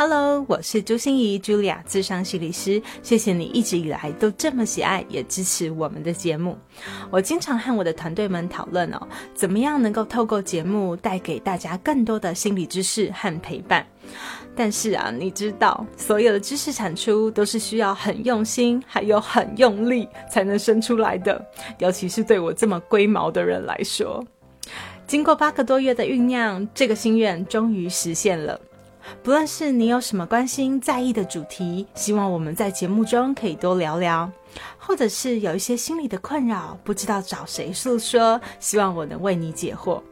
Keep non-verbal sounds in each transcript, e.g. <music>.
Hello，我是朱心怡，Julia，智商心理师。谢谢你一直以来都这么喜爱，也支持我们的节目。我经常和我的团队们讨论哦，怎么样能够透过节目带给大家更多的心理知识和陪伴。但是啊，你知道，所有的知识产出都是需要很用心，还有很用力才能生出来的。尤其是对我这么龟毛的人来说，经过八个多月的酝酿，这个心愿终于实现了。不论是你有什么关心、在意的主题，希望我们在节目中可以多聊聊；或者是有一些心理的困扰，不知道找谁诉说，希望我能为你解惑。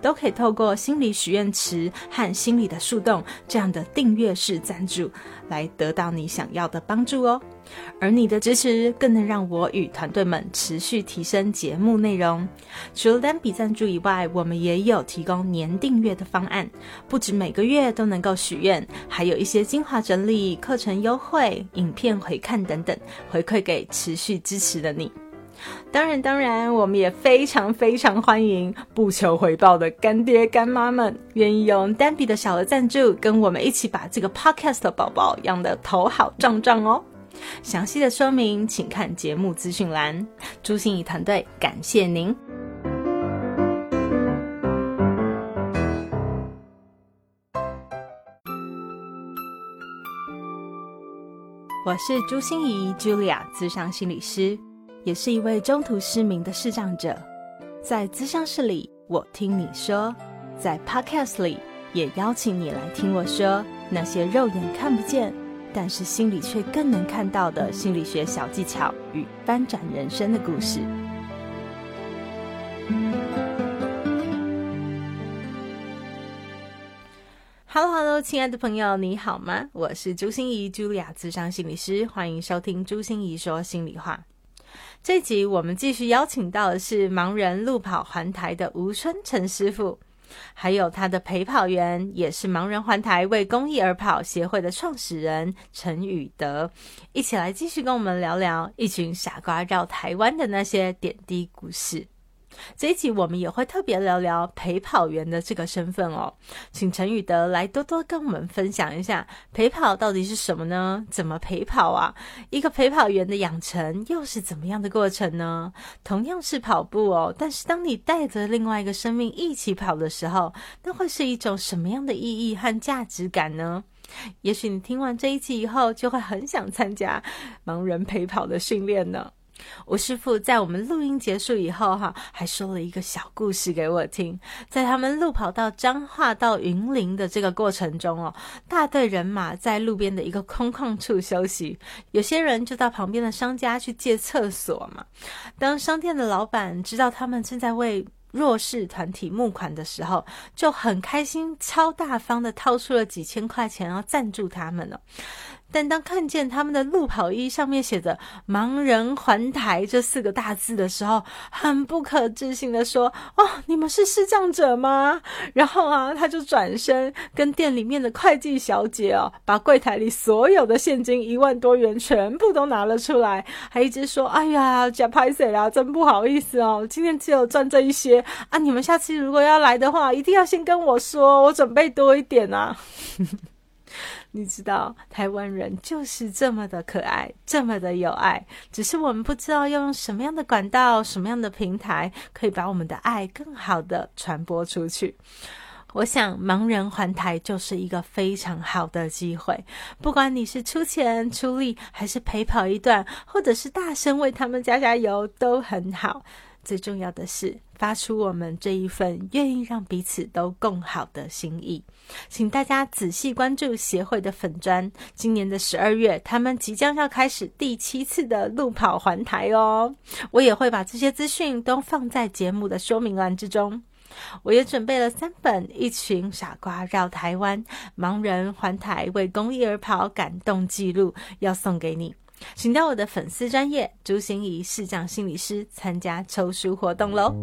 都可以透过心理许愿池和心理的树洞这样的订阅式赞助，来得到你想要的帮助哦。而你的支持更能让我与团队们持续提升节目内容。除了单笔赞助以外，我们也有提供年订阅的方案，不止每个月都能够许愿，还有一些精华整理、课程优惠、影片回看等等，回馈给持续支持的你。当然，当然，我们也非常非常欢迎不求回报的干爹干妈们，愿意用单笔的小额赞助，跟我们一起把这个 podcast 宝宝养得头好壮壮哦。详细的说明，请看节目资讯栏。朱心怡团队感谢您。我是朱心怡，Julia，资商心理师。也是一位中途失明的视障者，在咨商室里，我听你说；在 Podcast 里，也邀请你来听我说那些肉眼看不见，但是心里却更能看到的心理学小技巧与翻转人生的故事。Hello，Hello，亲爱的朋友，你好吗？我是朱心怡，茱莉亚，智商心理师，欢迎收听朱心怡说心里话。这集我们继续邀请到的是盲人路跑环台的吴春成师傅，还有他的陪跑员，也是盲人环台为公益而跑协会的创始人陈宇德，一起来继续跟我们聊聊一群傻瓜绕台湾的那些点滴故事。这一集我们也会特别聊聊陪跑员的这个身份哦，请陈宇德来多多跟我们分享一下陪跑到底是什么呢？怎么陪跑啊？一个陪跑员的养成又是怎么样的过程呢？同样是跑步哦，但是当你带着另外一个生命一起跑的时候，那会是一种什么样的意义和价值感呢？也许你听完这一集以后，就会很想参加盲人陪跑的训练呢。吴师傅在我们录音结束以后，哈，还说了一个小故事给我听。在他们路跑到彰化到云林的这个过程中哦，大队人马在路边的一个空旷处休息，有些人就到旁边的商家去借厕所嘛。当商店的老板知道他们正在为弱势团体募款的时候，就很开心，超大方的掏出了几千块钱要赞助他们了。但当看见他们的路跑衣上面写着“盲人环台”这四个大字的时候，很不可置信的说：“哦，你们是视障者吗？” <laughs> 然后啊，他就转身跟店里面的会计小姐哦，把柜台里所有的现金一万多元全部都拿了出来，还一直说：“哎呀，假拍谁啦？真不好意思哦，今天只有赚这一些啊！你们下次如果要来的话，一定要先跟我说，我准备多一点啊。” <laughs> 你知道台湾人就是这么的可爱，这么的有爱，只是我们不知道要用什么样的管道、什么样的平台，可以把我们的爱更好的传播出去。我想，盲人环台就是一个非常好的机会。不管你是出钱出力，还是陪跑一段，或者是大声为他们加加油，都很好。最重要的是，发出我们这一份愿意让彼此都更好的心意。请大家仔细关注协会的粉砖，今年的十二月，他们即将要开始第七次的路跑环台哦。我也会把这些资讯都放在节目的说明栏之中。我也准备了三本《一群傻瓜绕台湾》盲人环台为公益而跑感动记录，要送给你。请到我的粉丝专业朱心怡视障心理师参加抽书活动喽！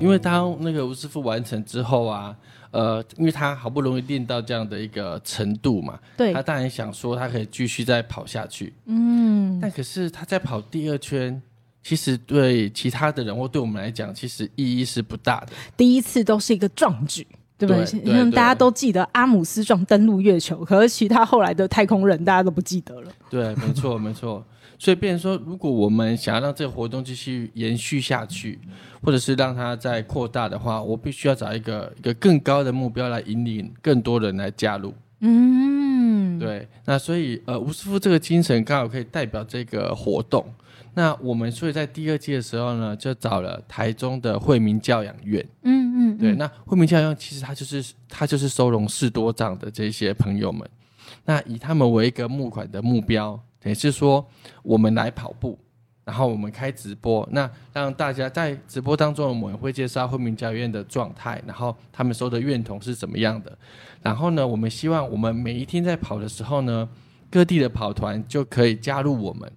因为当那个吴师傅完成之后啊，呃，因为他好不容易练到这样的一个程度嘛，对，他当然想说他可以继续再跑下去，嗯，但可是他在跑第二圈，其实对其他的人或对我们来讲，其实意义是不大的。第一次都是一个壮举，对不对？因为大家都记得阿姆斯壮登陆月球，<laughs> 可是其他后来的太空人大家都不记得了。对，没错，没错。所以，变成说，如果我们想要让这个活动继续延续下去，或者是让它再扩大的话，我必须要找一个一个更高的目标来引领更多人来加入。嗯，对，那所以呃，吴师傅这个精神刚好可以代表这个活动。那我们所以在第二季的时候呢，就找了台中的惠民教养院。嗯嗯，对，嗯。那惠民教养其实它就是它就是收容士多长的这些朋友们，那以他们为一个募款的目标，也是说我们来跑步，然后我们开直播，那让大家在直播当中，我们会介绍惠民教养院的状态，然后他们收的院童是怎么样的，然后呢，我们希望我们每一天在跑的时候呢，各地的跑团就可以加入我们。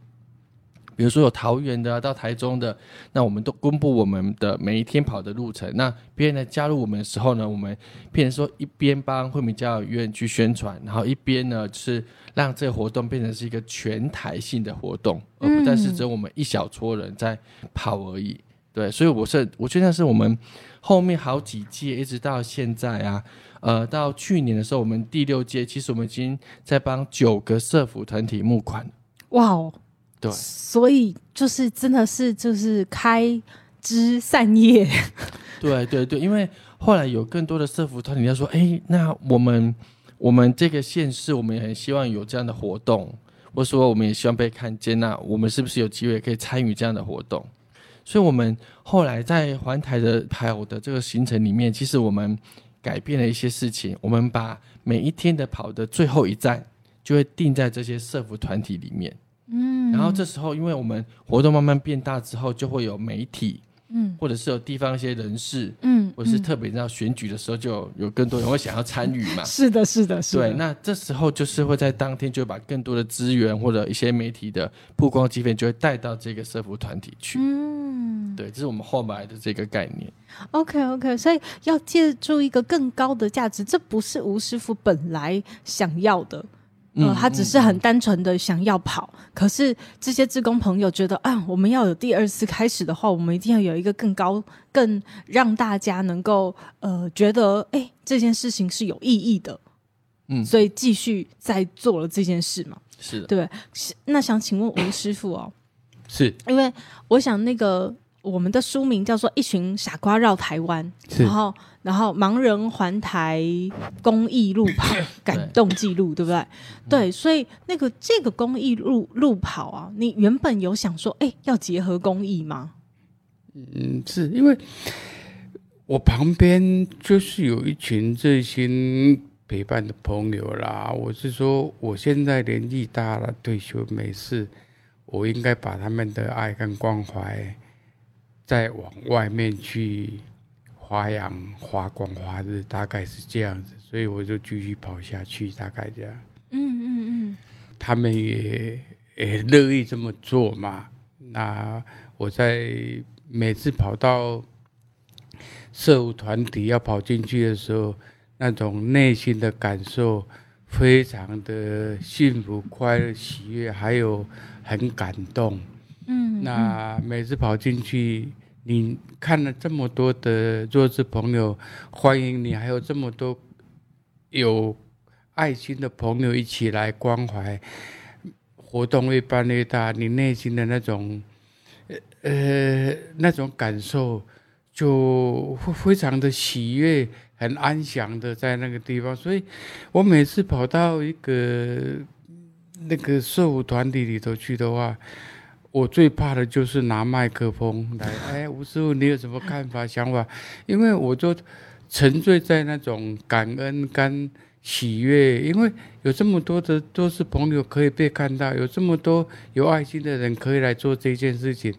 比如说有桃园的到台中的，那我们都公布我们的每一天跑的路程。那别人来加入我们的时候呢，我们变成说一边帮惠民教育院去宣传，然后一边呢是让这个活动变成是一个全台性的活动，而不再是只有我们一小撮人在跑而已。对，所以我是我觉得是我们后面好几届一直到现在啊，呃，到去年的时候，我们第六届其实我们已经在帮九个社服团体募款。哇哦，对所以就是真的是就是开枝散叶，<laughs> 对对对，因为后来有更多的社服团体要说，哎，那我们我们这个县市，我们也很希望有这样的活动，或者说我们也希望被看见，那我们是不是有机会可以参与这样的活动？所以，我们后来在环台的跑的这个行程里面，其实我们改变了一些事情，我们把每一天的跑的最后一站就会定在这些社服团体里面。嗯，然后这时候，因为我们活动慢慢变大之后，就会有媒体，嗯，或者是有地方一些人士，嗯，或者是特别到选举的时候，就有有更多人会想要参与嘛。<laughs> 是的，是的，是的，对，那这时候就是会在当天就把更多的资源或者一些媒体的曝光机会就会带到这个社服团体去。嗯对，这是我们后来的这个概念。，OK OK，所以要借助一个更高的价值，这不是吴师傅本来想要的。呃，嗯他只是很单纯的想要跑，可是这些志工朋友觉得啊，我们要有第二次开始的话，我们一定要有一个更高、更让大家能够呃觉得，哎，这件事情是有意义的，嗯，所以继续在做了这件事嘛。是。的，对，是那想请问吴师傅哦，是。因为我想那个我们的书名叫做《一群傻瓜绕台湾》，然后然后盲人环台公益路跑感动记录，对不对？对，所以那个这个公益路路跑啊，你原本有想说，哎，要结合公益吗？嗯，是因为我旁边就是有一群热心陪伴的朋友啦。我是说，我现在年纪大了，退休没事，我应该把他们的爱跟关怀再往外面去发扬、发光发热，大概是这样子。所以我就继续跑下去，大概这样。嗯嗯嗯，他们也也乐意这么做嘛。那我在每次跑到社务团体要跑进去的时候，那种内心的感受非常的幸福、快乐、喜悦，还有很感动。嗯，那每次跑进去，你看了这么多的弱智朋友欢迎你，还有这么多有爱心的朋友一起来关怀，活动越办越大，你内心的那种呃呃那种感受就会非常的喜悦，很安详的在那个地方。所以我每次跑到一个那个社务团体里头去的话，我最怕的就是拿麦克风来，哎，吴师傅，你有什么看法、想法？因为我就沉醉在那种感恩跟喜悦，因为有这么多的都是朋友可以被看到，有这么多有爱心的人可以来做这件事情，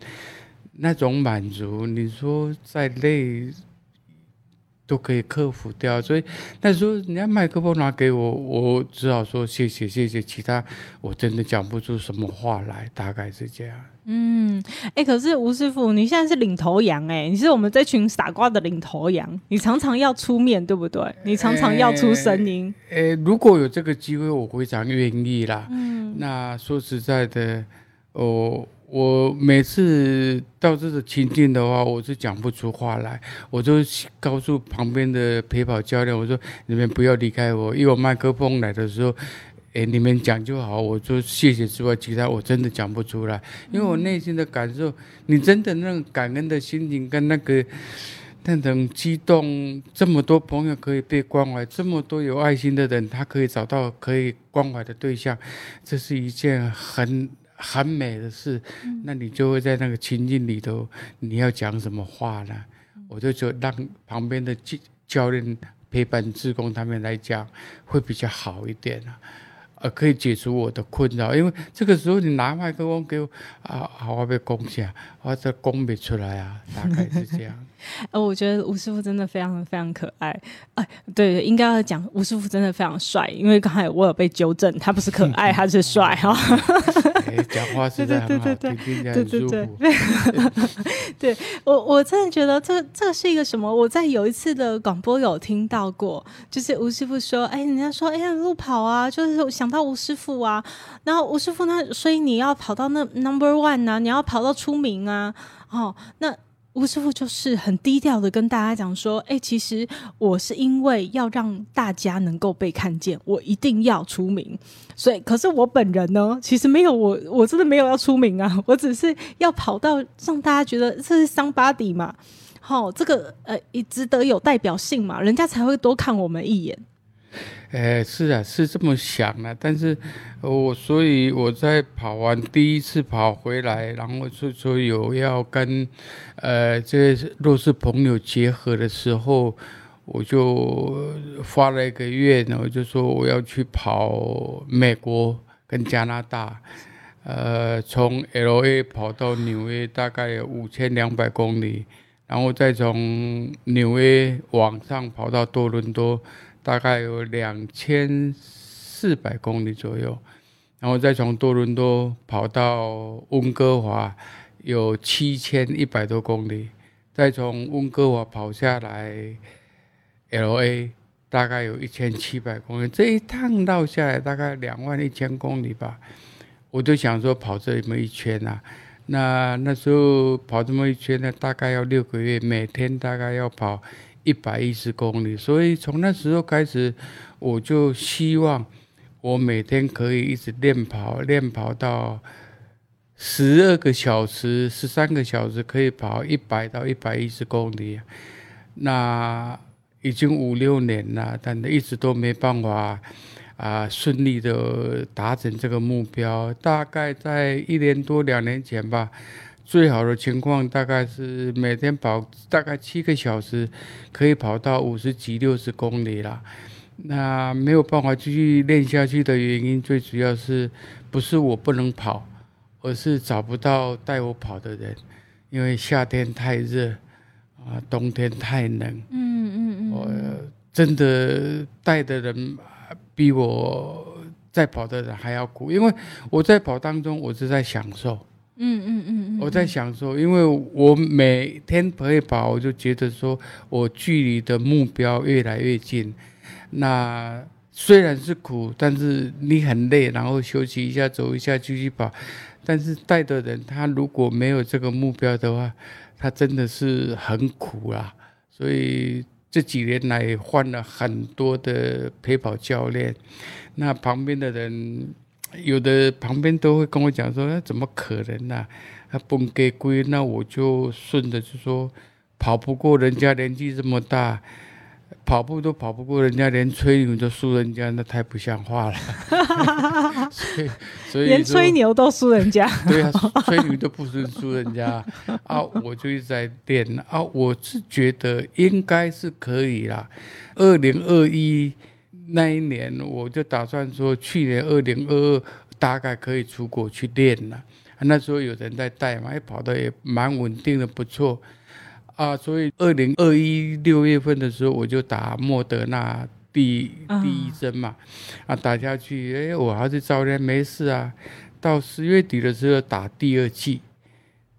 那种满足，你说在累都可以克服掉。所以那时候人家麦克风拿给我，我只好说谢谢谢谢，其他我真的讲不出什么话来，大概是这样。嗯，哎、可是吴师傅，你现在是领头羊哎、你是我们这群傻瓜的领头羊，你常常要出面，对不对？你常常要出声音。诶，如果有这个机会，我非常愿意啦。嗯，那说实在的，哦，我每次到这个情境的话，我是讲不出话来，我就告诉旁边的陪跑教练，我说你们不要离开我，因为我麦克风来的时候，哎，你们讲就好，我就谢谢之外，其他我真的讲不出来，因为我内心的感受，你真的那种感恩的心情跟那个。那种激动，这么多朋友可以被关怀，这么多有爱心的人，他可以找到可以关怀的对象，这是一件很很美的事。那你就会在那个情境里头，你要讲什么话呢？我就就让旁边的教教练陪伴志工他们来讲，会比较好一点啊。呃，可以解除我的困扰，因为这个时候你拿麦克风给我啊，好，我被攻下，我这攻不出来啊，大概是这样。呃，我觉得吴师傅真的非常非常可爱。哎，对，应该要讲吴师傅真的非常帅，因为刚才我有被纠正，他不是可爱，他是帅哈。讲话是在很好听，听起来很舒服。对 <laughs> 我，我真的觉得这这是一个什么？我在有一次的广播有听到过，就是吴师傅说：“哎，人家说，哎呀，路跑啊，就是想到吴师傅啊。然后吴师傅那，所以你要跑到那 number one 啊，你要跑到出名啊。哦，那。”吴师傅就是很低调的跟大家讲说：“哎，其实我是因为要让大家能够被看见，我一定要出名。所以，可是我本人呢，其实没有我，我真的没有要出名啊，我只是要跑到让大家觉得这是桑巴迪嘛，好，这个呃，也值得有代表性嘛，人家才会多看我们一眼。”哎，是啊，是这么想的，但是我所以我在跑完第一次跑回来，然后就说有要跟呃这些弱势朋友结合的时候，我就发了一个愿，我就说我要去跑美国跟加拿大，呃，从 L A 跑到纽约大概有五千两百公里，然后再从纽约往上跑到多伦多。大概有两千四百公里左右，然后再从多伦多跑到温哥华，有七千一百多公里，再从温哥华跑下来，L A 大概有一千七百公里，这一趟绕下来大概两万一千公里吧。我就想说跑这么一圈啊，那那时候跑这么一圈呢，大概要六个月，每天大概要跑。一百一十公里，所以从那时候开始，我就希望我每天可以一直练跑，练跑到十二个小时、十三个小时，可以跑一百到一百一十公里。那已经五六年了，但一直都没办法啊顺利的达成这个目标。大概在一年多两年前吧。最好的情况大概是每天跑大概七个小时，可以跑到五十几、六十公里啦。那没有办法继续练下去的原因，最主要是不是我不能跑，而是找不到带我跑的人。因为夏天太热啊，冬天太冷。嗯嗯嗯。我真的带的人比我在跑的人还要苦，因为我在跑当中，我是在享受。嗯嗯嗯我在想说，因为我每天陪跑，我就觉得说我距离的目标越来越近。那虽然是苦，但是你很累，然后休息一下，走一下，继续跑。但是带的人他如果没有这个目标的话，他真的是很苦啊。所以这几年来换了很多的陪跑教练，那旁边的人。有的旁边都会跟我讲说：“那怎么可能呢？他崩给龟，那我就顺着就说，跑不过人家年纪这么大，跑步都跑不过人家，连吹牛都输人家，那太不像话了。<laughs> 所以，所以连吹牛都输人家。对啊，吹牛都不输输人家啊！我就一直在练啊，我是觉得应该是可以啦。二零二一。那一年我就打算说，去年二零二二大概可以出国去练了。那时候有人在带嘛，也跑的也蛮稳定的，不错啊。所以二零二一六月份的时候，我就打莫德纳第第一针嘛，啊打下去，哎，我还是照练没事啊。到十月底的时候打第二剂，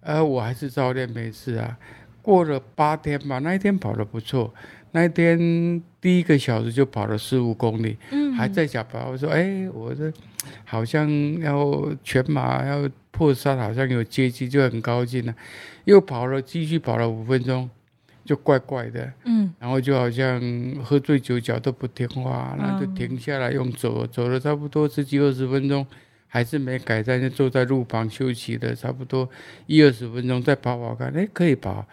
呃，我还是照练没事啊。过了八天吧，那一天跑得不错，那一天第一个小时就跑了十五公里，嗯还在想跑。我说，哎，我这好像要全马要破三，好像有接近，就很高兴了。又跑了，继续跑了五分钟，就怪怪的，嗯然后就好像喝醉酒，脚都不听话，然后就嗯停下来用走，走了差不多十几二十分钟，还是没改善，就坐在路旁休息了差不多一二十分钟，再跑跑看，哎，可以跑，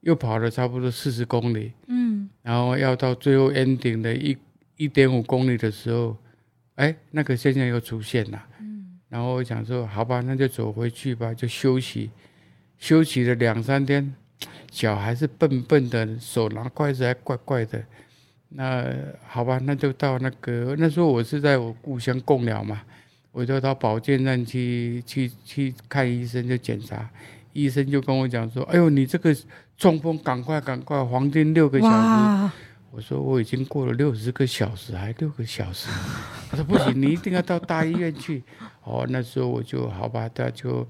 又跑了差不多四十公里，嗯。然后要到最后 ending 的一一点五公里的时候，哎，那个现象又出现了，嗯。然后我想说，好吧，那就走回去吧，就休息，休息了两三天，脚还是笨笨的，手拿筷子还怪怪的。那好吧，那就到那个那时候我是在我故乡贡寮嘛，我就到保健站去去去看医生，就检查，医生就跟我讲说，哎呦，你这个中风，赶快赶快，黄金六个小时。我说我已经过了六十个小时，还六个小时。他说不行，你一定要到大医院去。哦，那时候我就好吧，他就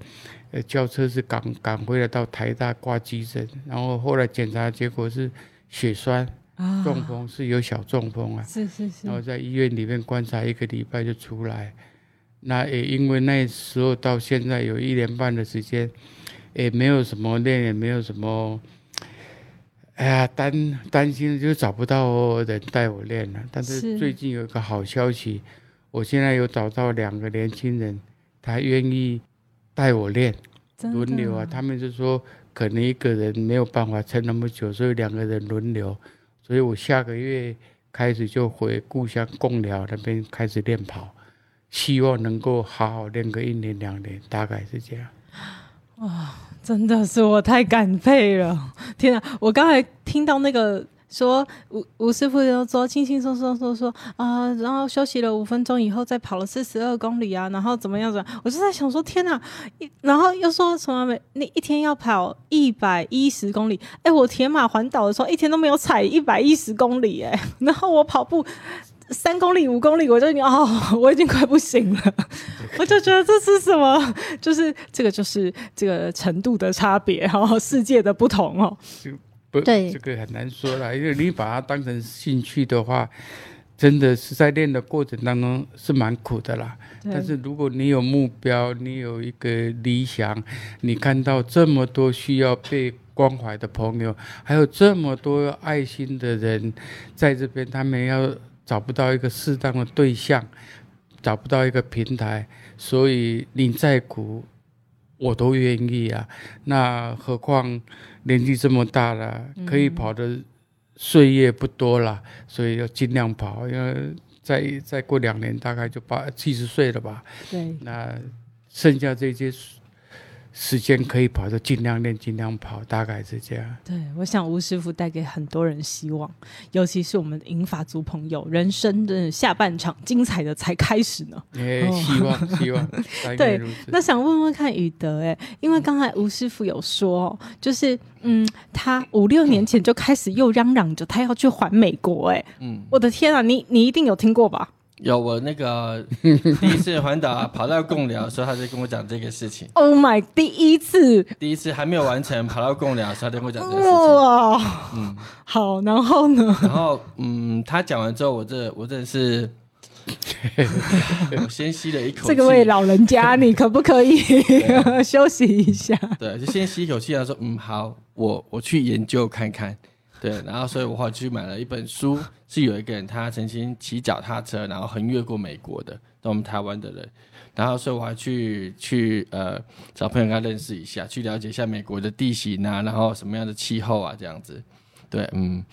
呃叫车是赶赶回来到台大挂急诊，然后后来检查结果是血栓啊中风，是有小中风啊。是是是然，后在医院里面观察一个礼拜就出来。那也因为那时候到现在有一年半的时间，也没有什么练，也没有什么，哎呀担担心就找不到人带我练了。但是是最近有一个好消息，我现在有找到两个年轻人，他愿意带我练轮流啊。他们就说可能一个人没有办法撑那么久，所以两个人轮流。所以我下个月开始就回故乡贡寮那边开始练跑，希望能够好好练个一年两年，大概是这样。真的是我太感佩了！<laughs> 天啊，我刚才听到那个说吴吴师傅就说轻轻松松说说啊、然后休息了五分钟以后再跑了四十二公里啊，然后怎么样怎，我就在想说天哪，一然后又说什么每那一天要跑一百一十公里，哎，我铁马环岛的时候一天都没有踩一百一十公里，哎，然后我跑步。三公里、五公里，我就已经哦，<laughs> 我已经快不行了，我就觉得这是什么？就是这个，就是这个程度的差别，哦，世界的不同哦。不，对这个很难说了，因为你把它当成兴趣的话，真的是在练的过程当中是蛮苦的啦。但是如果你有目标，你有一个理想，你看到这么多需要被关怀的朋友，还有这么多爱心的人在这边，他们要找不到一个适当的对象，找不到一个平台，所以你再苦，我都愿意啊。那何况年纪这么大了，可以跑的岁月不多了，所以要尽量跑，因为再再过两年大概就八七十岁了吧。对，那剩下这些时时间可以跑，就尽量练，尽量跑，大概是这样。对，我想吴师傅带给很多人希望，尤其是我们的银发族朋友，人生的下半场精彩的才开始呢。也哦希望 <laughs> 希望对。那想问问看宇德，哎，因为刚才吴师傅有说哦，就是嗯，他五六年前就开始又嚷嚷着他要去环美国，哎，嗯，我的天啊，你你一定有听过吧有我那个第一次环岛跑到贡寮的时候，他就跟我讲这个事情。？Oh my，第一次第一次还没有完成，跑到贡寮的时候，他就跟我讲这个事情。哇，嗯，好，然后呢？然后嗯，他讲完之后，我这我真的是，我先吸了一口气，这个位老人家，你可不可以休息一下？对，就先吸一口气，然后说嗯好，我我去研究看看。对，然后所以我后来去买了一本书，是有一个人他曾经骑脚踏车，然后横越过美国的，到我们台湾的人，然后所以我还去去呃找朋友跟他认识一下，去了解一下美国的地形啊，然后什么样的气候啊这样子。对，嗯，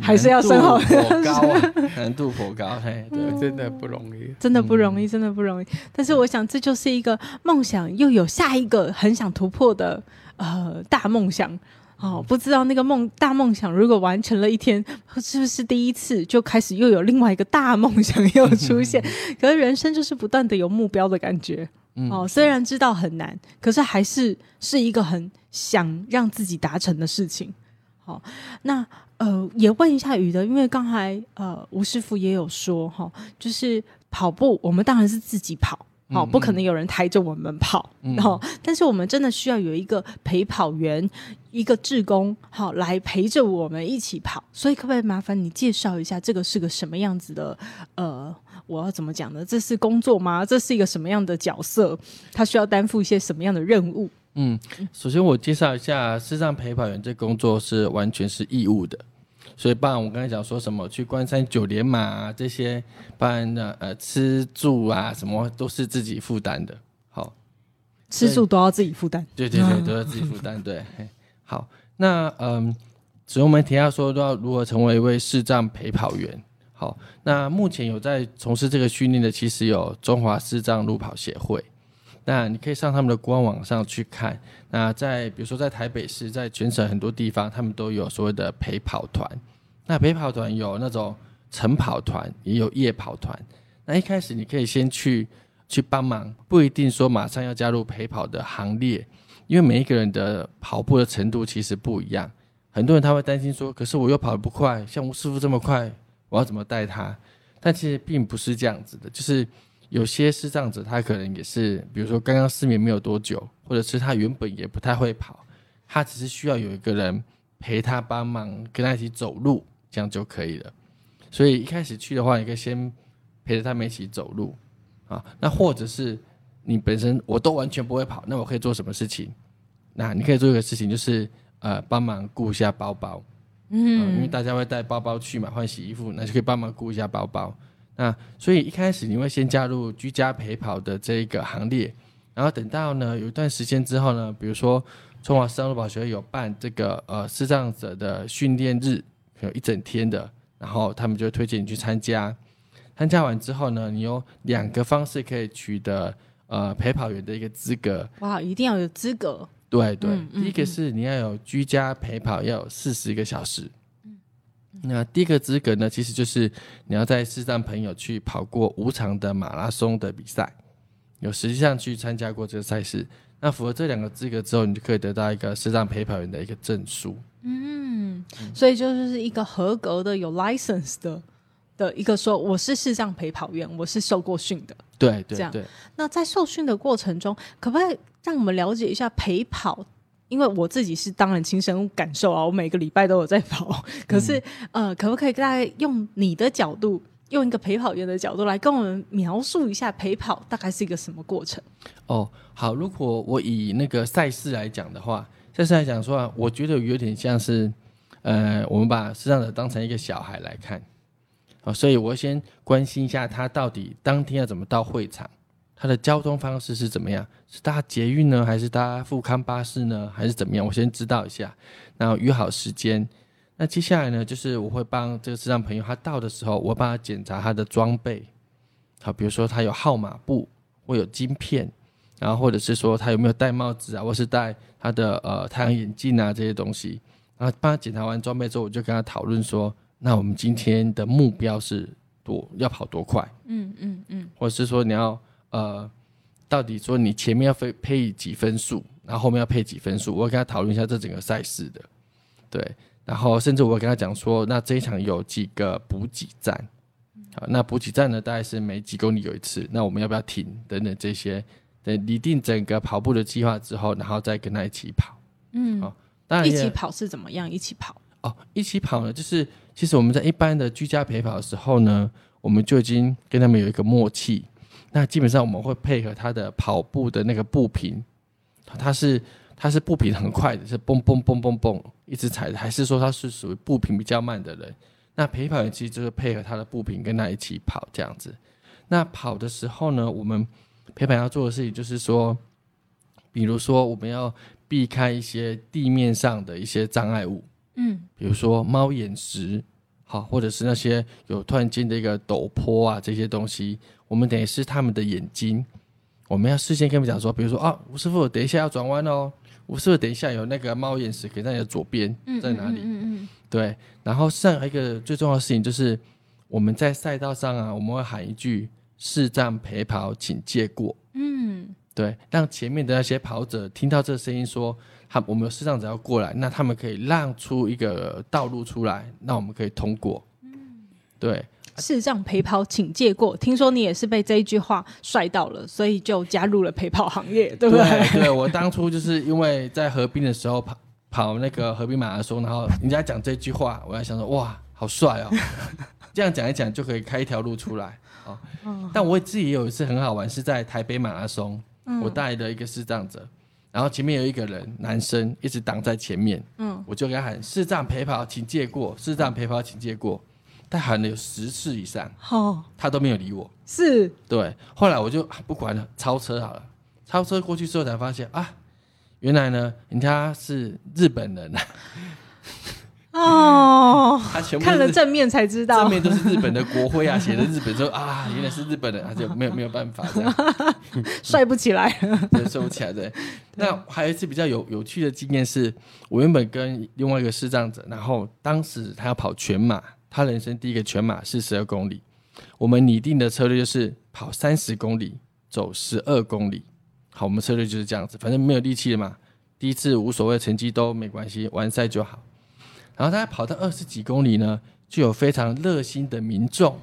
还是要生活难度颇高啊，<laughs> 难度颇高，嘿，对。真的不容易。真的不容易，真的不容易。但是我想，这就是一个梦想，又有下一个很想突破的呃大梦想。哦，不知道那个梦大梦想如果完成了一天，<laughs> 是不是第一次就开始又有另外一个大梦想又出现？可是人生就是不断的有目标的感觉。嗯哦，虽然知道很难，可是还是是一个很想让自己达成的事情。好、那呃，也问一下宇的，因为刚才呃吴师傅也有说哈、就是跑步，我们当然是自己跑，好、不可能有人抬着我们跑，嗯然后，但是我们真的需要有一个陪跑员，一个志工，好来陪着我们一起跑。所以，可不可以麻烦你介绍一下，这个是个什么样子的？呃，我要怎么讲呢？这是工作吗？这是一个什么样的角色？他需要担负一些什么样的任务？嗯，首先我介绍一下，事实上陪跑员这工作是完全是义务的，所以不然我刚才讲说什么去关山九连马、啊、这些，不然的呃吃住啊什么都是自己负担的。好，吃住都要自己负担。对对对，都要自己负担。对，好，那嗯，所以我们提到说都要如何成为一位视障陪跑员。好，那目前有在从事这个训练的，其实有中华视障路跑协会。那你可以上他们的官网上去看。那在比如说在台北市，在全省很多地方，他们都有所谓的陪跑团。那陪跑团有那种晨跑团，也有夜跑团。那一开始你可以先去去帮忙，不一定说马上要加入陪跑的行列，因为每一个人的跑步的程度其实不一样。很多人他会担心说，可是我又跑得不快，像吴师傅这么快，我要怎么带他？但其实并不是这样子的，就是有些视障者他可能也是，比如说刚刚失眠没有多久，或者是他原本也不太会跑，他只是需要有一个人陪他帮忙，跟他一起走路，这样就可以了。所以一开始去的话，你可以先陪着他们一起走路啊。那或者是你本身我都完全不会跑，那我可以做什么事情？那你可以做一个事情，就是呃帮忙顾一下包包。嗯，因为大家会带包包去嘛，换洗衣服，那就可以帮忙顾一下包包。那所以一开始你会先加入居家陪跑的这一个行列，然后等到呢有一段时间之后呢，比如说中华视障路保学会有办这个呃视障者的训练日，有一整天的，然后他们就推荐你去参加。参加完之后呢，你有两个方式可以取得呃陪跑员的一个资格。哇，一定要有资格。对对，嗯嗯第一个是你要有居家陪跑，要有四十个小时。那第一个资格呢，其实就是你要在视障朋友去跑过五场的马拉松的比赛，有实际上去参加过这个赛事。那符合这两个资格之后，你就可以得到一个视障陪跑员的一个证书。嗯，所以就是一个合格的有 license 的的一个说，我是视障陪跑员，我是受过训的。对对这样对，那在受训的过程中，可不可以让我们了解一下陪跑？因为我自己是当然亲身感受啊，我每个礼拜都有在跑。<laughs> 可是，呃，可不可以大概用你的角度，用一个陪跑员的角度来跟我们描述一下陪跑大概是一个什么过程？哦，好，如果我以那个赛事来讲的话，赛事来讲说啊，我觉得有点像是，呃，我们把视障者当成一个小孩来看，哦，所以我先关心一下他到底当天要怎么到会场，他的交通方式是怎么样，是搭捷运呢，还是搭富康巴士呢，还是怎么样？我先知道一下，然后约好时间。那接下来呢，就是我会帮这个视障朋友，他到的时候，我帮他检查他的装备，好，比如说他有号码布，或有晶片，然后或者是说他有没有戴帽子啊，或是戴他的呃太阳眼镜啊这些东西，然后帮他检查完装备之后，我就跟他讨论说，那我们今天的目标是多要跑多快，嗯嗯嗯，或者是说你要呃到底说你前面要配配几分数，然后后面要配几分数，我会跟他讨论一下这整个赛事的，对，然后甚至我会跟他讲说，那这一场有几个补给站。好，那补给站呢，大概是每几公里有一次。那我们要不要停？等等这些，等拟定整个跑步的计划之后，然后再跟他一起跑。嗯哦当然一起跑是怎么样？一起跑，哦，一起跑呢，就是其实我们在一般的居家陪跑的时候呢，我们就已经跟他们有一个默契。那基本上我们会配合他的跑步的那个步频，他是他是步频很快的，是蹦蹦蹦蹦蹦一直踩的，还是说他是属于步频比较慢的人？那陪跑员其实就是配合他的步频跟他一起跑这样子。那跑的时候呢，我们陪板要做的事情就是说，比如说我们要避开一些地面上的一些障碍物，嗯比如说猫眼石，好，或者是那些有突然间的一个陡坡啊这些东西，我们等于是他们的眼睛，我们要事先跟他们讲说，比如说啊，吴师傅等一下要转弯哦，吴师傅等一下有那个猫眼石可以在你的左边，嗯，在哪里？嗯嗯对，然后剩下一个最重要的事情就是我们在赛道上啊，我们会喊一句“视障陪跑，请借过”。嗯对，让前面的那些跑者听到这声音说，他我们有视障者要过来，那他们可以让出一个道路出来，那我们可以通过。嗯对，视障陪跑请借过，听说你也是被这一句话帅到了，所以就加入了陪跑行业，对不对？对，对我当初就是因为在河滨的时候跑跑那个河滨马拉松，然后人家讲这句话，我在想说哇，好帅哦，<laughs> 这样讲一讲就可以开一条路出来 <laughs> 哦。但我自己也有一次很好玩，是在台北马拉松，我带了一个视障者，然后前面有一个人男生一直挡在前面，嗯，我就给他喊视障陪跑请借过，视障陪跑请借过，他喊了有十次以上，哦，他都没有理我。是。对，后来我就啊不管了，超车好了。超车过去之后才发现啊，原来呢人家是日本人啊，哦，他全部看了正面才知道正，面都是日本的国徽啊，写的日本说啊，原来是日本人，他就没有没有办法这样，<laughs> 帅不起来。<laughs> 对，帅不起来对。那还有一次比较有有趣的经验是，我原本跟另外一个视障者，然后当时他要跑全马，他人生第一个全马是十二公里，我们拟定的策略就是跑三十公里，走十二公里。好，我们策略就是这样子，反正没有力气了嘛，第一次无所谓，成绩都没关系，完赛就好。然后他跑到二十几公里呢，就有非常热心的民众，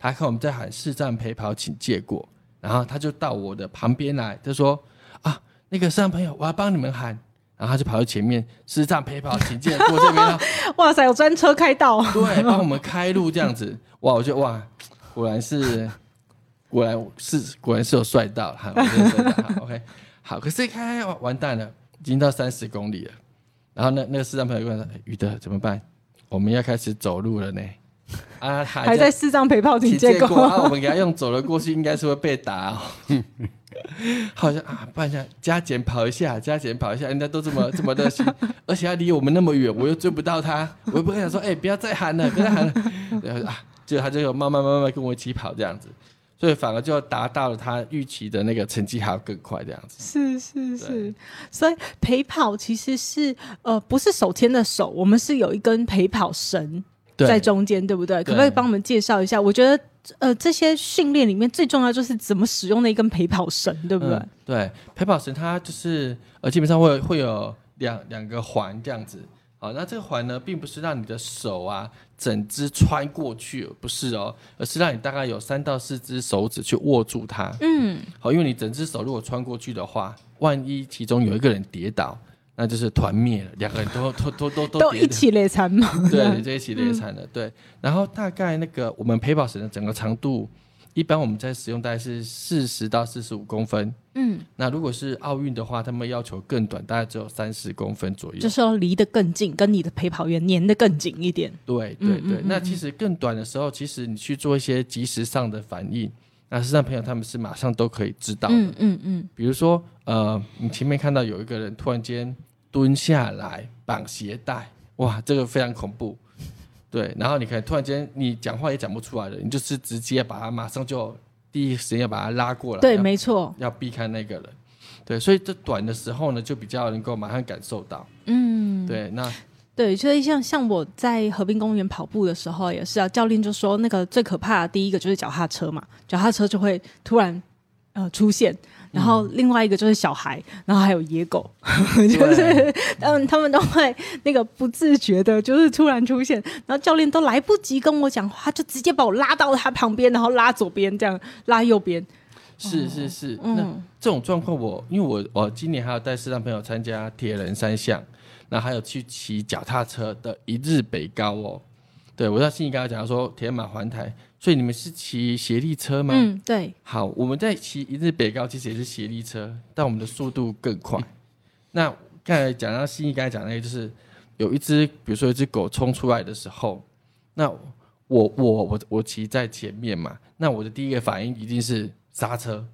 他看我们在喊市站陪跑，请借过，然后他就到我的旁边来，他说啊，那个市站朋友，我要帮你们喊，然后他就跑到前面，市站陪跑，请借过这边哦，<laughs> 哇塞，有专车开道，<laughs> 对，帮我们开路这样子，<laughs> 哇，我觉得哇，果然是，果然是，果然是有帅到，哈，，OK，好，可是开完完蛋了，已经到三十公里了，然后那那个视障朋友跟我说，哎宇德怎么办？我们要开始走路了呢，<laughs> 啊，还还在视障陪跑请请借借过啊，我过。们给他用走了过去，应该是会被打、哦。<laughs> 好像啊，不然这样加减跑一下，加减跑一下，人家都这么这么热心，<laughs> 而且他离我们那么远，我又追不到他，我又不跟他说，哎、不要再喊了，不要再喊了，然后啊，结果他就慢慢慢慢跟我一起跑这样子，所以反而就达到了他预期的那个成绩还要更快这样子。是是是，所以陪跑其实是呃不是手牵的手，我们是有一根陪跑绳对在中间，对不对？可不可以帮我们介绍一下？我觉得呃这些训练里面最重要就是怎么使用那一根陪跑绳，对不对？嗯对，陪跑绳它就是呃，基本上会会有两两个环这样子。好，那这个环呢，并不是让你的手啊整只穿过去，不是哦，而是让你大概有三到四只手指去握住它。嗯，好，因为你整只手如果穿过去的话，万一其中有一个人跌倒，那就是团灭了，两个人都都都都都一起累残嘛。对，就一起累惨了。对，然后大概那个我们陪跑绳的整个长度，一般我们在使用大概是四十到四十五公分。嗯，那如果是奥运的话，他们要求更短，大概只有三十公分左右。就是要离得更近，跟你的陪跑员粘得更紧一点。对对对，嗯嗯那其实更短的时候，其实你去做一些及时上的反应，那实际上朋友他们是马上都可以知道的。嗯嗯嗯，比如说，呃，你前面看到有一个人突然间蹲下来绑鞋带，哇，这个非常恐怖。对，然后你可能突然间你讲话也讲不出来了，你就是直接把他马上就第一时间要把他拉过来，对，要没错。要避开那个人。对，所以这短的时候呢，就比较能够马上感受到。嗯，对，那对，所以像像我在河滨公园跑步的时候也是啊，教练就说那个最可怕的第一个就是脚踏车嘛，脚踏车就会突然呃出现，然后另外一个就是小孩，然后还有野狗，<laughs> 就是嗯他们都会那个不自觉的，就是突然出现，然后教练都来不及跟我讲话，他就直接把我拉到他旁边，然后拉左边这样拉右边，是是是，那嗯这种状况我，因为我我今年还有带视障朋友参加铁人三项，那还有去骑脚踏车的一日北高哦。对我知道心怡刚才讲说铁马环台，所以你们是骑协力车吗？嗯，对，好，我们在骑一日北高，其实也是协力车，但我们的速度更快。那刚才讲到新一刚才讲那个，就是有一只，比如说一只狗冲出来的时候，那我我我我骑在前面嘛，那我的第一个反应一定是刹车。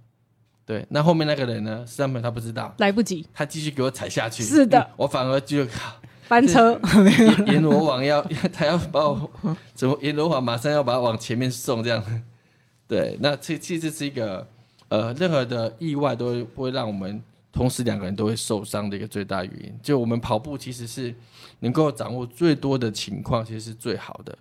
对，那后面那个人呢，实际上他不知道，来不及他继续给我踩下去。是的嗯我反而就靠翻车，<laughs> 阎阎罗王要他要把我怎么阎罗王马上要把他往前面送这样。对，那这其实是一个呃，任何的意外都会会让我们同时两个人都会受伤的一个最大原因。就我们跑步其实是能够掌握最多的情况，其实是最好的。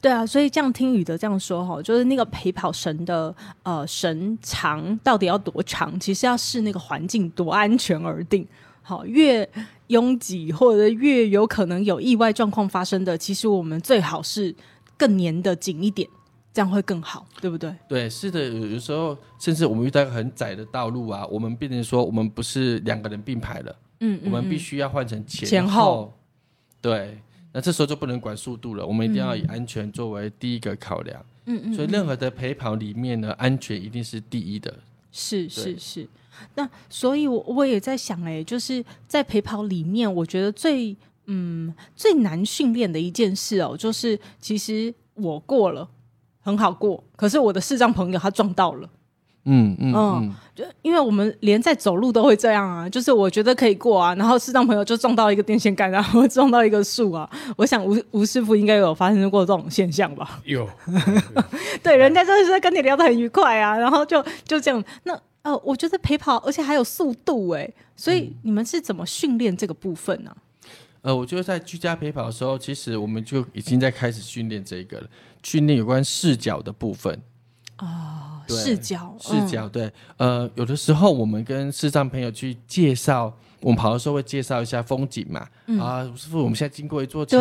对啊，所以这样听宇德这样说哈，就是那个陪跑绳的呃绳长到底要多长，其实要视那个环境多安全而定。好，越拥挤或者越有可能有意外状况发生的，其实我们最好是更粘的紧一点，这样会更好，对不对？对，是的，有有时候甚至我们遇到很窄的道路啊，我们变成说我们不是两个人并排了，嗯，我们必须须要换成前前后对，那这时候就不能管速度了，我们一定要以安全作为第一个考量。嗯嗯，所以任何的陪跑里面呢，安全一定是第一的。是是对是，那所以我，我也在想、哎，就是在陪跑里面，我觉得最嗯最难训练的一件事哦，就是其实我过了很好过，可是我的视障朋友他撞到了。嗯嗯嗯嗯，就因为我们连在走路都会这样啊，就是我觉得可以过啊，然后视障朋友就撞到一个电线杆，然后 <laughs> 撞到一个树啊。我想吴吴师傅应该有发生过这种现象吧？有，<laughs> 对，人家真的是在跟你聊得很愉快啊，然后就就这样。那呃，我觉得陪跑，而且还有速度哎，所以你们是怎么训练这个部分呢、呃，我觉得在居家陪跑的时候，其实我们就已经在开始训练这个了，训练有关视角的部分。啊？对视角，视角对，呃，有的时候我们跟视障朋友去介绍，我们跑的时候会介绍一下风景嘛。啊，吴师傅，我们现在经过一座桥，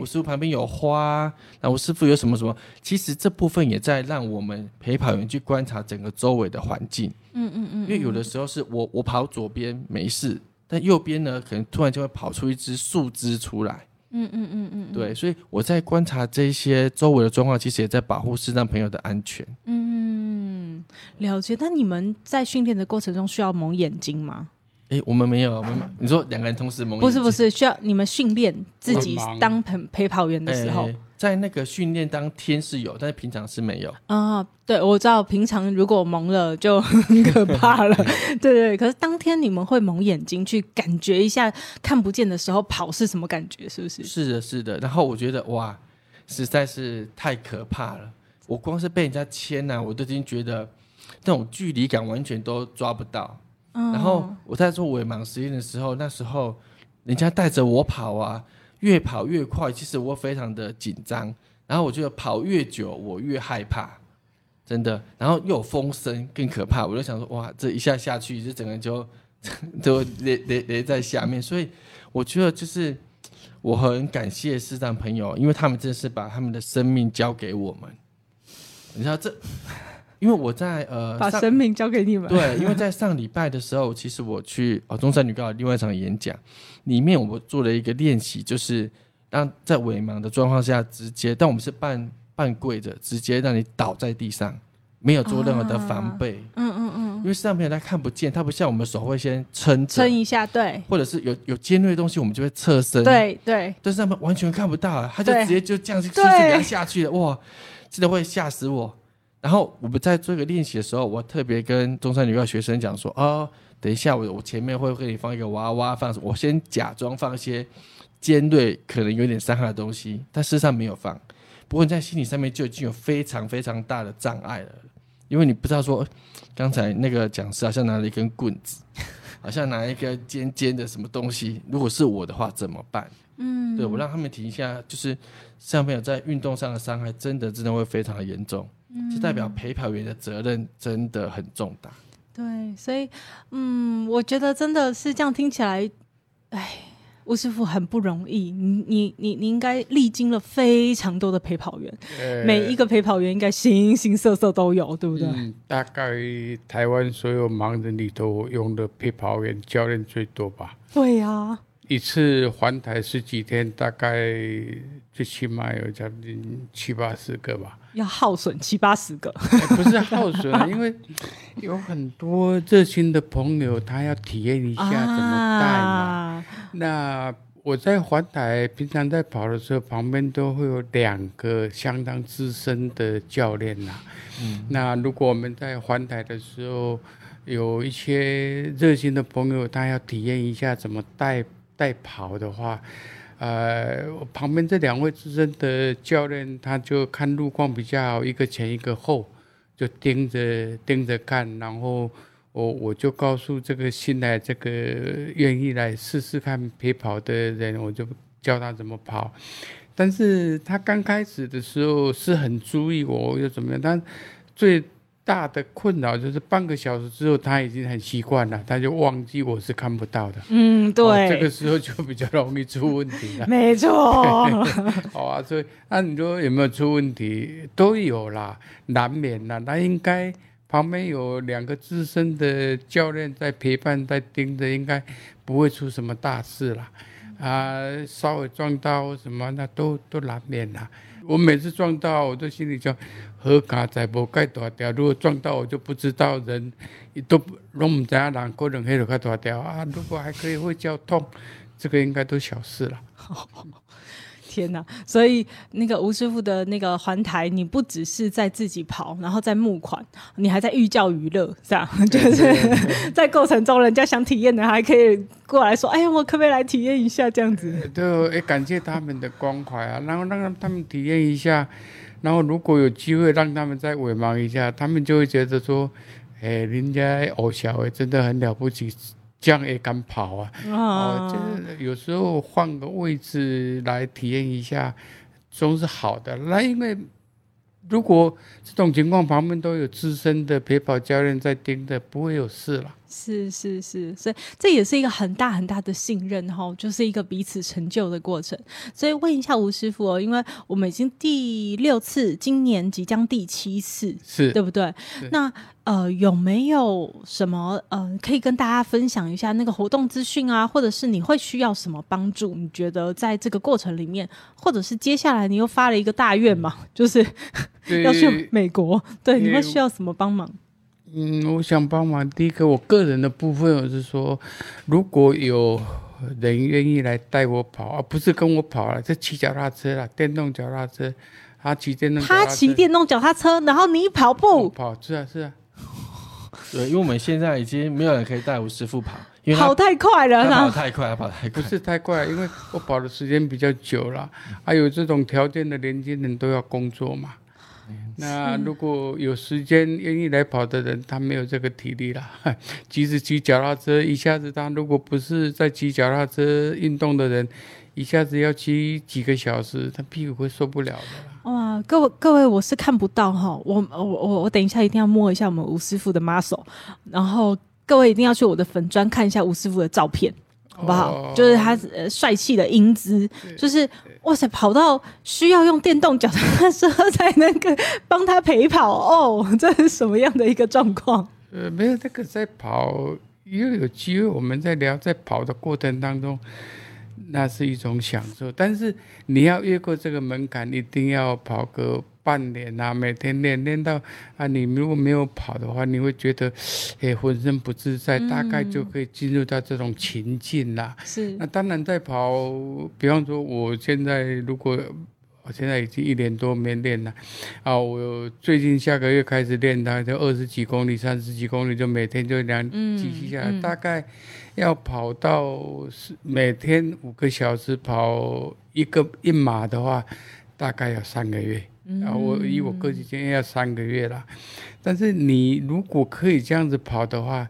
吴师傅旁边有花，那吴师傅有什么什么？其实这部分也在让我们陪跑员去观察整个周围的环境。嗯嗯嗯因为有的时候是我我跑左边没事，但右边呢，可能突然就会跑出一只树枝出来。嗯嗯嗯嗯嗯，对，所以我在观察这些周围的状况，其实也在保护视障朋友的安全。嗯，了解。那你们在训练的过程中需要蒙眼睛吗？诶，我们没有，我们你说两个人同时蒙，不是不是，需要你们训练自己当陪陪跑员的时候诶在那个训练当天是有，但是平常是没有。啊、对，我知道平常如果蒙了就很可怕了，<laughs> 对对。可是当天你们会蒙眼睛去感觉一下看不见的时候跑是什么感觉，是不是？是的，是的。然后我觉得哇，实在是太可怕了。我光是被人家牵呐、我都已经觉得那种距离感完全都抓不到。然后我在做伪盲实验的时候，那时候人家带着我跑啊，越跑越快，其实我非常的紧张。然后我觉得跑越久，我越害怕，真的。然后又有风声，更可怕。我就想说，哇，这一下下去，这整个人就就勒勒勒在下面。所以我觉得就是我很感谢视障朋友，因为他们真的是把他们的生命交给我们。你知道这，因为我在呃把生命交给你们。对，因为在上礼拜的时候，其实我去哦中山女高的另外一场演讲，里面我做了一个练习，就是让在伪盲的状况下，直接，但我们是半半跪着，直接让你倒在地上，没有做任何的防备。嗯嗯嗯，因为视障朋友他看不见，他不像我们手会先撑撑，一下，对或者是有有尖锐的东西，我们就会侧身。，对对，但是他们完全看不到啊，他就直接就这样子，对直接给他下去了，哇，真的会吓死我。然后我们在做一个练习的时候，我特别跟中山女校学生讲说，哦，等一下我我前面会给你放一个娃娃，放我先假装放一些尖锐可能有点伤害的东西，但事实上没有放。不过你在心理上面就已经有非常非常大的障碍了，因为你不知道说，刚才那个讲师好像拿了一根棍子，好像拿一个尖尖的什么东西，如果是我的话怎么办？嗯，对我让他们停一下，就是像朋友在运动上的伤害，真的真的会非常的严重，这代表陪跑员的责任真的很重大。对，所以嗯，我觉得真的是这样听起来，哎，吴师傅很不容易。你你你你应该历经了非常多的陪跑员，呃每一个陪跑员应该形形色色都有，对不对？嗯，大概台湾所有盲人里头用的陪跑员教练最多吧。对呀、一次环台十几天，大概最起码有将近七八十个吧。要耗损七八十个。哎不是耗损啊，因为有很多热心的朋友，他要体验一下怎么带嘛。啊那我在环台平常在跑的时候，旁边都会有两个相当资深的教练呐、嗯，那如果我们在环台的时候，有一些热心的朋友，他要体验一下怎么带带跑的话，呃，我旁边这两位资深的教练，他就看路况比较好，一个前一个后，就盯着盯着看，然后我我就告诉这个新来这个愿意来试试看陪跑的人，我就教他怎么跑。但是他刚开始的时候是很注意我又怎么样，但最大的困扰就是半个小时之后他已经很习惯了，他就忘记我是看不到的。嗯，对，哦这个时候就比较容易出问题了。没错，<laughs> 好啊，所以那你说有没有出问题？都有啦，难免啦。那应该旁边有两个资深的教练在陪伴，在盯着，应该不会出什么大事啦。啊，稍微撞到什么，那都都难免啦。我每次撞到，我都心里就何卡在不盖大条。如果撞到我就不知道人都拢唔知影人可能黑就较大条啊。如果还可以会叫痛，这个应该都小事了。<laughs> 天哪！所以那个吴师傅的那个环台，你不只是在自己跑，然后在募款，你还在寓教于乐，这样 <laughs> 就是 <laughs> 在过程中，人家想体验的还可以过来说：“哎呀，我可不可以来体验一下？”这样子。都也感谢他们的关怀啊，然后让他们体验一下，然后如果有机会让他们再伪盲一下，他们就会觉得说，哎，人家偶小哎真的很了不起，这样也敢跑啊！哦，就是有时候换个位置来体验一下，总是好的。那因为如果这种情况旁边都有资深的陪跑教练在盯着，不会有事了。是是是，所以这也是一个很大很大的信任哈，就是一个彼此成就的过程。所以问一下吴师傅哦，因为我们已经第六次，今年即将第七次，是对不对？那呃，有没有什么呃，可以跟大家分享一下那个活动资讯啊，或者是你会需要什么帮助？你觉得在这个过程里面，或者是接下来你又发了一个大愿嘛，<laughs> 就是要去美国，对，你会需要什么帮忙？嗯，我想帮忙。第一个，我个人的部分，我是说，如果有人愿意来带我跑，而、不是跟我跑了，这骑脚踏车啦，电动脚踏车，他骑电动他，骑电动脚踏车，然后你跑步，跑，是啊是啊，对，因为我们现在已经没有人可以带吴师傅跑，因为跑太快了，跑太快，了跑太快不。是太快，因为我跑的时间比较久了，还有这种条件的年轻人都要工作嘛。那如果有时间愿意来跑的人，他没有这个体力了。即使骑脚踏车，一下子他如果不是在骑脚踏车运动的人，一下子要骑几个小时，他屁股会受不了的啦。哇，各位各位，我是看不到哈，我我我我等一下一定要摸一下我们吴师傅的 muscle，然后各位一定要去我的粉砖看一下吴师傅的照片。好不好？哦就是他呃帅气的英姿，就是哇塞，跑到需要用电动脚踏车才能够帮他陪跑哦，这是什么样的一个状况？呃，没有这个在跑，又有机会我们在聊，在跑的过程当中，那是一种享受。但是你要越过这个门槛，一定要跑个半年啊，每天练练到啊，你如果没有跑的话，你会觉得，诶，<sniffs> 浑身不自在，大概就可以进入到这种情境啦。是那当然在跑，比方说我现在如果我现在已经一年多没练了，啊，我最近下个月开始练，大概就二十几公里、三十几公里，就每天就两嗯几期下来，嗯大概要跑到是每天五个小时跑一个一码的话，大概要三个月。啊，我以我个人经验要三个月啦。但是你如果可以这样子跑的话，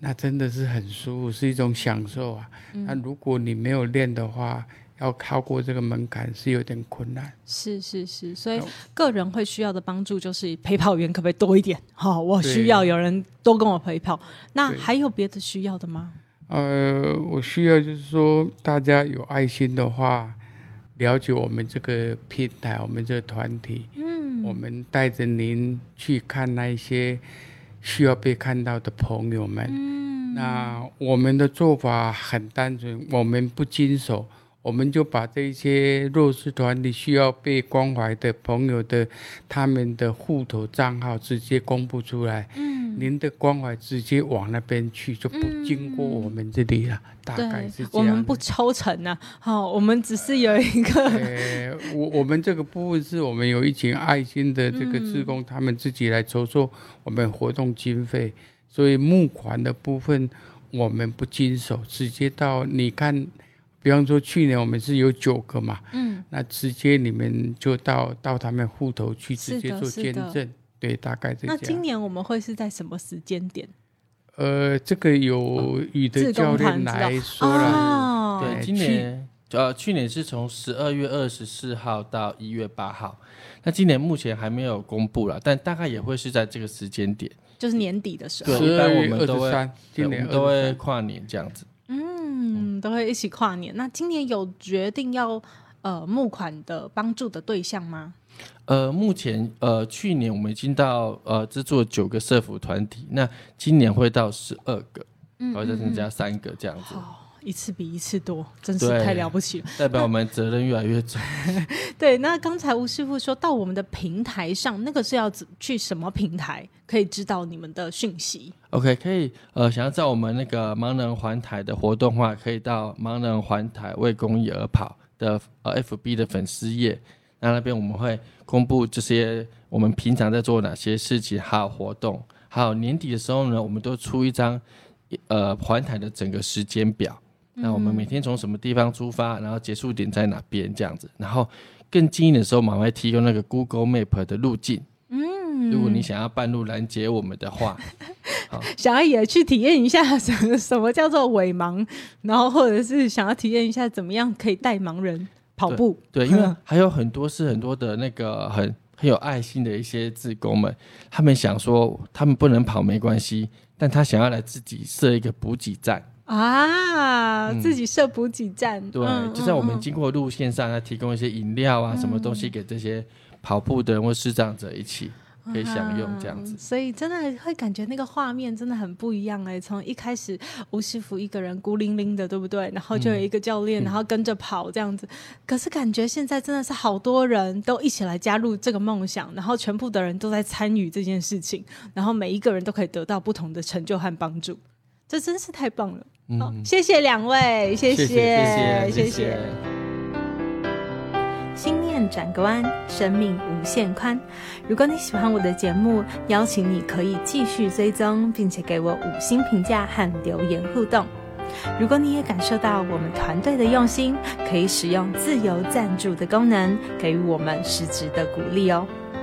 那真的是很舒服，是一种享受啊。那如果你没有练的话，要超过这个门槛是有点困难。是是是，所以哦个人会需要的帮助就是陪跑员可不可以多一点？好、我需要有人多跟我陪跑。那还有别的需要的吗？呃，我需要就是说，大家有爱心的话，了解我们这个平台，我们这个团体，嗯我们带着您去看那一些需要被看到的朋友们。嗯，那我们的做法很单纯，我们不经手，我们就把这些弱势团体需要被关怀的朋友的他们的户头账号直接公布出来，嗯，您的关怀直接往那边去，就不经过我们这里了，大概是这样，我们不抽成呐、好、我们只是有一个，<laughs> 呃，我我们这个部分是我们有一群爱心的这个志嗯工，他们自己来筹措我们活动经费，所以募款的部分我们不经手，直接到你看，比方说去年我们是有九个嘛，嗯，那直接你们就到到他们户头去直接做捐赠，对，大概这样那今。年我们会是在什么时间点？呃，这个有宇的教练来说了，哦，对，今年呃，去年是从十二月二十四号到一月八号，那今年目前还没有公布了，但大概也会是在这个时间点。就是年底的时候，对，一般我12月们都会，23对我今年们都会跨年这样子。嗯，都会一起跨年。那今年有决定要呃募款的帮助的对象吗？呃，目前呃，去年我们已经到呃资助了九个社服团体，那今年会到十二个，然后再增加三个这样子，好，一次比一次多，真是太了不起了。代表我们责任越来越重。<laughs> 对，那刚才吴师傅说到我们的平台上，那个是要去什么平台可以知道你们的讯息？OK，可以呃，想要在我们那个盲人环台的活动的话，可以到盲人环台为公益而跑的呃 FB 的粉丝页，那那边我们会公布这些我们平常在做哪些事情，还有活动，还有年底的时候呢，我们都出一张呃环台的整个时间表。那我们每天从什么地方出发，然后结束点在哪边这样子，然后更近的时候，我们会提供那个 Google Map 的路径。嗯，如果你想要半路拦截我们的话，<laughs> 想要也去体验一下什么什么叫做伪盲，然后或者是想要体验一下怎么样可以带盲人跑步。对，因为 <laughs> 还有很多是很多的那个很很有爱心的一些志工们，他们想说他们不能跑没关系，但他想要来自己设一个补给站，啊，嗯自己设补给站，对，嗯就在我们嗯经过路线上，来提供一些饮料啊，什么东西给这些跑步的人或视障者一起可以享用这样子啊。所以真的会感觉那个画面真的很不一样哎、从一开始吴师傅一个人孤零零的，对不对？然后就有一个教嗯练，然后跟着跑这样子。可是感觉现在真的是好多人都一起来加入这个梦想，然后全部的人都在参与这件事情，然后每一个人都可以得到不同的成就和帮助。这真是太棒了！好，谢谢两位，谢谢谢谢谢谢谢。心念转个弯，生命无限宽。如果你喜欢我的节目，邀请你可以继续追踪，并且给我五星评价和留言互动。如果你也感受到我们团队的用心，可以使用自由赞助的功能，给予我们实质的鼓励哦。